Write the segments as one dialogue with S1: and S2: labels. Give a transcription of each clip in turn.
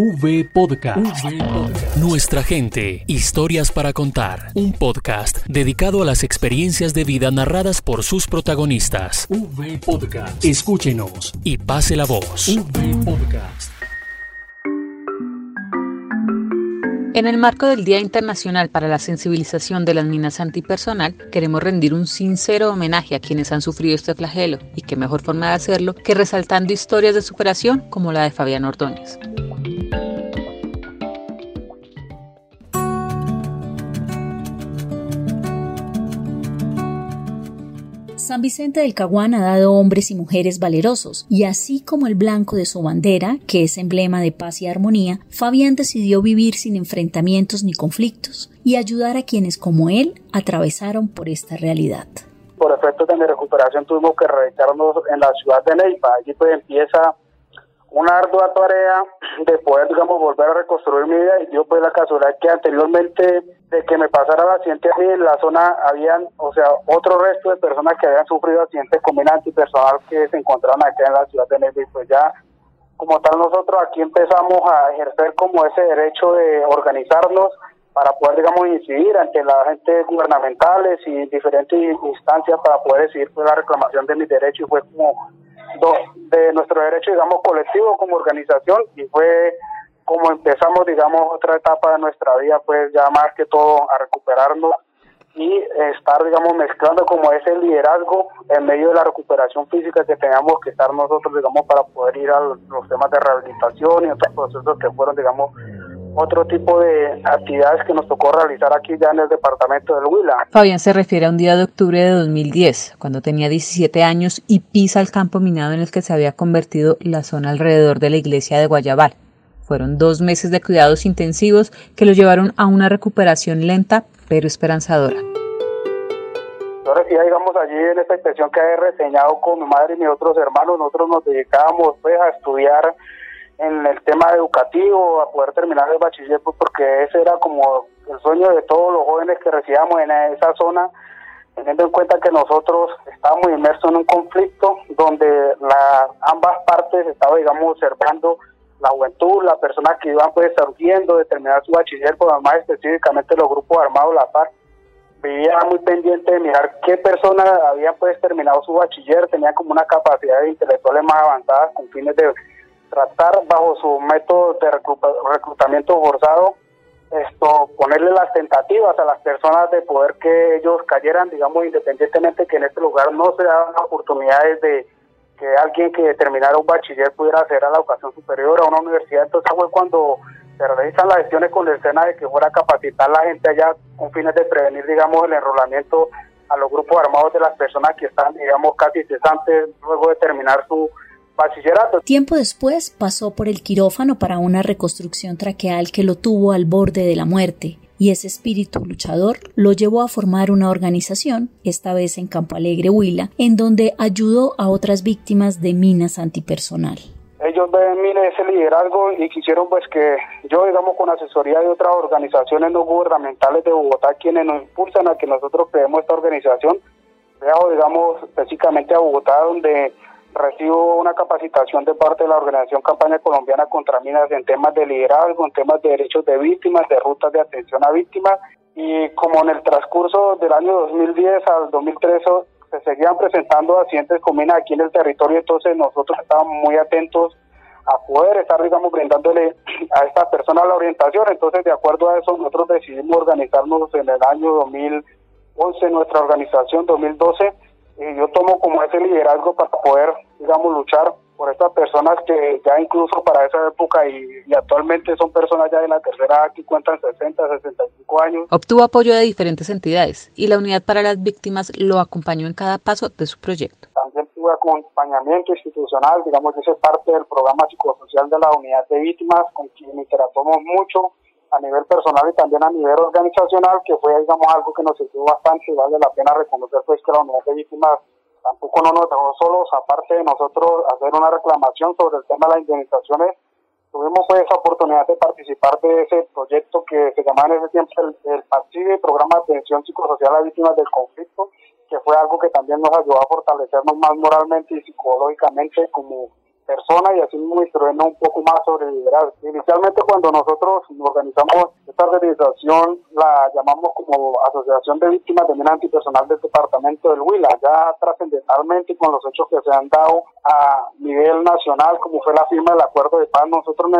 S1: V Podcast. Nuestra gente, historias para contar. Un podcast dedicado a las experiencias de vida narradas por sus protagonistas. V Podcast. Escúchenos y pase la voz. V Podcast.
S2: En el marco del Día Internacional para la Sensibilización de las Minas Antipersonal, queremos rendir un sincero homenaje a quienes han sufrido este flagelo, y qué mejor forma de hacerlo que resaltando historias de superación como la de Fabián Ordóñez.
S3: San Vicente del Caguán ha dado hombres y mujeres valerosos, y así como el blanco de su bandera, que es emblema de paz y armonía, Fabián decidió vivir sin enfrentamientos ni conflictos y ayudar a quienes como él atravesaron por esta realidad.
S4: Por efectos de mi recuperación tuvimos que radicarnos en la ciudad de Neiva. Allí pues empieza una ardua tarea de poder, digamos, volver a reconstruir mi vida. Y dio pues la casualidad que anteriormente de que me pasara el accidente aquí en la zona habían, o sea, otro resto de personas que habían sufrido accidentes con mina antipersonal que se encontraban aquí en la ciudad de y pues ya como tal nosotros aquí empezamos a ejercer como ese derecho de organizarnos para poder, digamos, incidir ante las agentes gubernamentales y diferentes instancias para poder decidir pues, la reclamación de mis derechos. Y fue como de nuestro derecho, digamos, colectivo como organización y fue como empezamos, digamos, otra etapa de nuestra vida, pues ya más que todo a recuperarnos y estar, digamos, mezclando como ese liderazgo en medio de la recuperación física que teníamos que estar nosotros, digamos, para poder ir a los, los temas de rehabilitación y otros procesos que fueron, digamos, otro tipo de actividades que nos tocó realizar aquí ya en el departamento del Huila.
S2: Fabián se refiere a un día de octubre de 2010, cuando tenía 17 años y pisa el campo minado en el que se había convertido la zona alrededor de la iglesia de Guayabal. Fueron dos meses de cuidados intensivos que lo llevaron a una recuperación lenta pero esperanzadora.
S4: Yo decía, digamos, allí en esta inspección que he reseñado con mi madre y mis otros hermanos, nosotros nos dedicábamos pues a estudiar en el tema educativo, a poder terminar el bachiller, pues porque ese era como el sueño de todos los jóvenes que residíamos en esa zona, teniendo en cuenta que nosotros estábamos inmersos en un conflicto donde la, ambas partes estaban, digamos, observando la juventud, las personas que iban pues surgiendo de terminar su bachiller, pues más específicamente los grupos armados, la FARC, vivía muy pendiente de mirar qué personas habían pues terminado su bachiller, tenían como una capacidad intelectuales más avanzadas con fines de tratar bajo su método de reclutamiento forzado, esto ponerle las tentativas a las personas de poder que ellos cayeran, digamos, independientemente que en este lugar no se daban oportunidades de que alguien que terminara un bachiller pudiera hacer a la educación superior, a una universidad. Entonces fue cuando se realizan las gestiones con el SENA de que fuera a capacitar a la gente allá con fines de prevenir, digamos, el enrolamiento a los grupos armados de las personas que están, digamos, casi cesantes luego de terminar su
S3: Tiempo después pasó por el quirófano para una reconstrucción traqueal que lo tuvo al borde de la muerte y ese espíritu luchador lo llevó a formar una organización, esta vez en Campo Alegre, Huila, en donde ayudó a otras víctimas de minas antipersonal.
S4: Ellos ven en ese liderazgo y quisieron pues que yo, digamos, con asesoría de otras organizaciones no gubernamentales de Bogotá, quienes nos impulsan a que nosotros creemos esta organización, viajo, digamos, específicamente a Bogotá, donde recibo una capacitación de parte de la Organización Campaña Colombiana contra Minas en temas de liderazgo, en temas de derechos de víctimas, de rutas de atención a víctimas. Y como en el transcurso del año 2010 al 2013 se seguían presentando accidentes con minas aquí en el territorio, entonces nosotros estábamos muy atentos a poder estar, digamos, brindándole a estas personas la orientación. Entonces, de acuerdo a eso, nosotros decidimos organizarnos en el año 2011, nuestra organización 2012 y yo tomo como ese liderazgo para poder, digamos, luchar por estas personas que ya incluso para esa época y, actualmente son personas ya de la tercera edad que cuentan 60, 65 años.
S2: Obtuvo apoyo de diferentes entidades y la Unidad para las Víctimas lo acompañó en cada paso de su proyecto.
S4: También tuve acompañamiento institucional, digamos, yo soy parte del programa psicosocial de la Unidad de Víctimas, con quien interactuamos mucho a nivel personal y también a nivel organizacional, que fue, digamos, algo que nos sirvió bastante y vale la pena reconocer, pues, que la unidad de víctimas tampoco no nos dejó solos, aparte de nosotros hacer una reclamación sobre el tema de las indemnizaciones, tuvimos pues esa oportunidad de participar de ese proyecto que se llamaba en ese tiempo el, el PACIBE, Programa de Atención Psicosocial a Víctimas del Conflicto, que fue algo que también nos ayudó a fortalecernos más moralmente y psicológicamente como persona y así mismo instruirnos un poco más sobre liderazgo. Inicialmente cuando nosotros organizamos esta organización la llamamos como Asociación de Víctimas de Mina Antipersonal del Departamento del Huila, ya trascendentalmente con los hechos que se han dado a nivel nacional, como fue la firma del acuerdo de paz, nosotros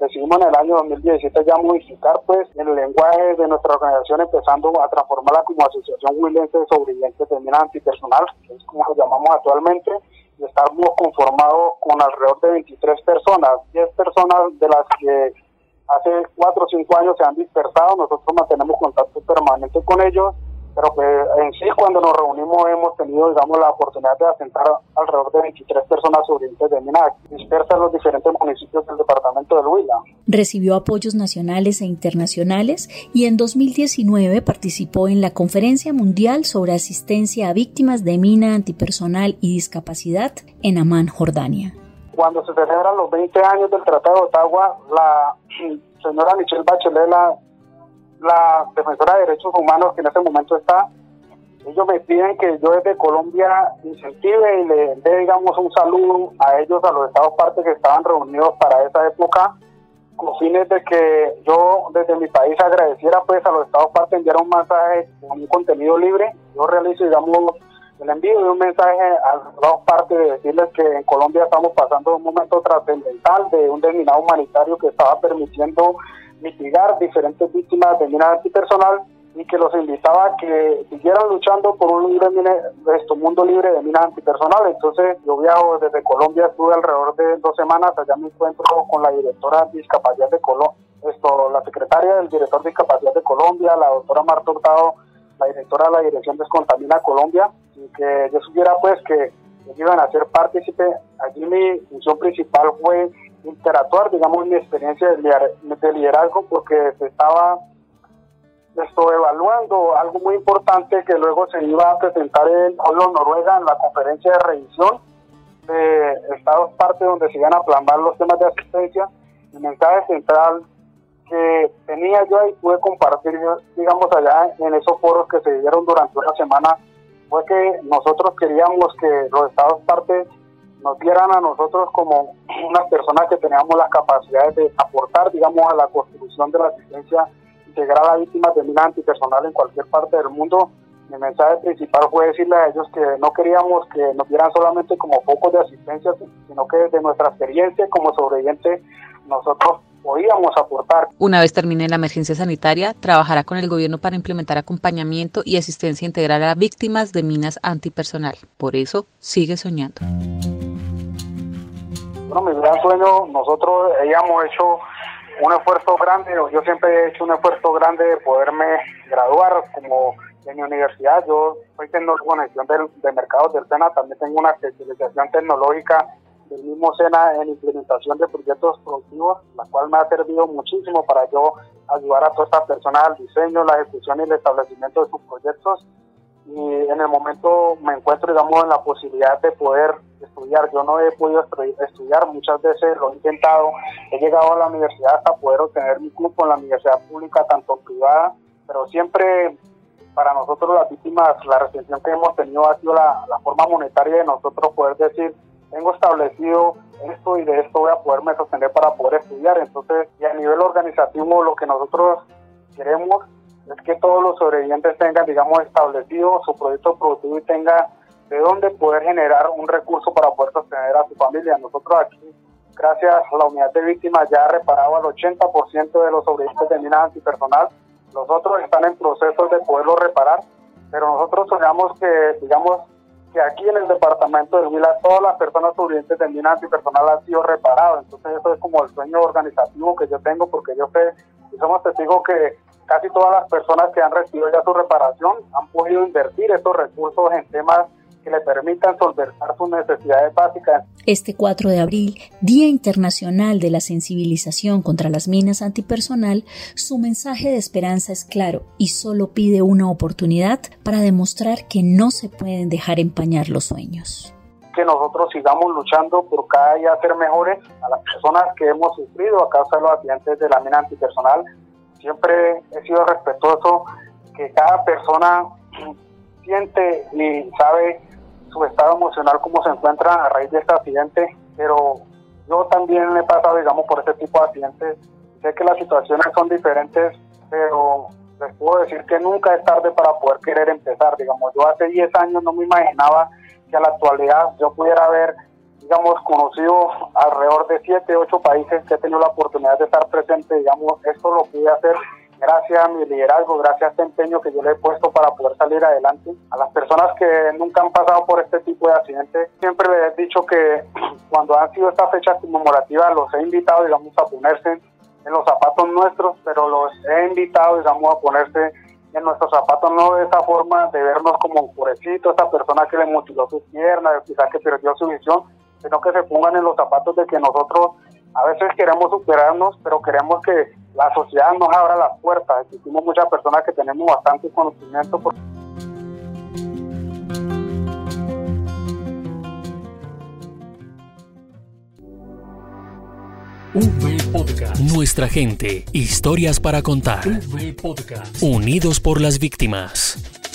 S4: decidimos en el año 2017 ya modificar pues el lenguaje de nuestra organización empezando a transformarla como Asociación Huilense de Sobrevivientes de Mina Antipersonal, que es como lo llamamos actualmente, estamos conformados con alrededor de 23 personas, 10 personas de las que hace 4 o 5 años se han dispersado, nosotros mantenemos contacto permanente con ellos pero que en sí cuando nos reunimos hemos tenido, digamos, la oportunidad de asentar alrededor de 23 personas sobrevivientes de MINAC, dispersas en los diferentes municipios del departamento de Huila.
S3: Recibió apoyos nacionales e internacionales y en 2019 participó en la Conferencia Mundial sobre Asistencia a Víctimas de Mina Antipersonal y Discapacidad en Amán, Jordania.
S4: Cuando se celebran los 20 años del Tratado de Ottawa, la señora Michelle Bachelet, la la defensora de derechos humanos que en ese momento está, ellos me piden que yo desde Colombia incentive y le dé, digamos, un saludo a ellos, a los estados partes que estaban reunidos para esa época, con fines de que yo desde mi país agradeciera pues a los estados partes enviar un mensaje con un contenido libre. Yo realizo, digamos, el envío de un mensaje a los estados partes de decirles que en Colombia estamos pasando un momento trascendental de un terminado humanitario que estaba permitiendo mitigar diferentes víctimas de mina antipersonal y que los invitaba a que siguieran luchando por un libre esto, mundo libre de minas antipersonal. Entonces yo viajo desde Colombia, estuve alrededor de dos semanas, allá me encuentro con la directora de discapacidad de Colombia, esto, la secretaria del director de discapacidad de Colombia, la doctora Marta Hurtado, la directora de la Dirección Descontamina Colombia, y que yo supiera pues que ellos iban a ser partícipe. Allí mi función principal fue interactuar, digamos, mi experiencia de liderazgo, porque se estaba esto, evaluando algo muy importante que luego se iba a presentar en Oslo, Noruega, en la conferencia de revisión de Estados Parte, donde se iban a plasmar los temas de asistencia. El mensaje central que tenía yo y pude compartir, digamos, allá en esos foros que se dieron durante una semana, fue que nosotros queríamos que los Estados Partes nos vieran a nosotros como unas personas que teníamos las capacidades de aportar, digamos, a la construcción de la asistencia integral a víctimas de mina antipersonal en cualquier parte del mundo. Mi mensaje principal fue decirle a ellos que no queríamos que nos vieran solamente como focos de asistencia, sino que desde nuestra experiencia como sobreviviente nosotros podíamos aportar.
S2: Una vez termine la emergencia sanitaria, trabajará con el gobierno para implementar acompañamiento y asistencia integral a víctimas de minas antipersonal. Por eso, sigue soñando.
S4: Bueno, mi gran sueño, nosotros hayamos hecho un esfuerzo grande, yo siempre he hecho un esfuerzo grande de poderme graduar como en mi universidad. Yo soy tecnólogo en gestión de, de mercados del SENA, también tengo una especialización tecnológica del mismo SENA en implementación de proyectos productivos, la cual me ha servido muchísimo para yo ayudar a todas estas personas al diseño, la ejecución y el establecimiento de sus proyectos. En el momento me encuentro, digamos, en la posibilidad de poder estudiar. Yo no he podido estudiar, muchas veces lo he intentado. He llegado a la universidad hasta poder obtener mi cupo en la universidad pública, tanto privada, pero siempre para nosotros las víctimas, la restricción que hemos tenido ha sido la, la forma monetaria de nosotros poder decir, tengo establecido esto y de esto voy a poderme sostener para poder estudiar. Entonces, y a nivel organizativo, lo que nosotros queremos es que todos los sobrevivientes tengan, digamos, establecido su proyecto productivo y tenga de dónde poder generar un recurso para poder sostener a su familia. Nosotros aquí, gracias a la unidad de víctimas, ya ha reparado al 80% de los sobrevivientes de minas antipersonal. Los otros están en proceso de poderlo reparar, pero nosotros soñamos que, digamos, que aquí en el departamento de Huila todas las personas sobrevivientes de mina antipersonal han sido reparadas. Entonces eso es como el sueño organizativo que yo tengo porque yo sé y somos testigos que casi todas las personas que han recibido ya su reparación han podido invertir esos recursos en temas que le permitan solventar sus necesidades básicas.
S3: Este 4 de abril, Día Internacional de la Sensibilización contra las Minas Antipersonal, su mensaje de esperanza es claro y solo pide una oportunidad para demostrar que no se pueden dejar empañar los sueños.
S4: Que nosotros sigamos luchando por cada día ser mejores a las personas que hemos sufrido a causa de los accidentes de la mina antipersonal. Siempre he sido respetuoso que cada persona siente y sabe su estado emocional, cómo se encuentra a raíz de este accidente. pero yo también he pasado, digamos, por ese tipo de accidentes. Sé que las situaciones son diferentes, pero les puedo decir que nunca es tarde para poder querer empezar. Digamos, yo hace 10 años no me imaginaba que a la actualidad yo pudiera haber, digamos, conocido alrededor de 7, 8 países que he tenido la oportunidad de estar presente. Digamos, esto lo pude hacer gracias a mi liderazgo, gracias a este empeño que yo le he puesto para poder salir adelante. A las personas que nunca han pasado por este tipo de accidentes, siempre les he dicho que cuando han sido estas fechas conmemorativas, los he invitado, digamos, a ponerse en los zapatos nuestros, pero los he invitado, digamos, a ponerse en nuestros zapatos, no de esa forma de vernos como un pobrecito, esa persona que le mutiló sus piernas, quizás que perdió su visión, sino que se pongan en los zapatos de que nosotros a veces queremos superarnos, pero queremos que la sociedad nos abra las puertas. Existimos muchas personas que tenemos bastante conocimiento. Por...
S1: Podcast. Nuestra gente, historias para contar. Podcast. Unidos por las víctimas.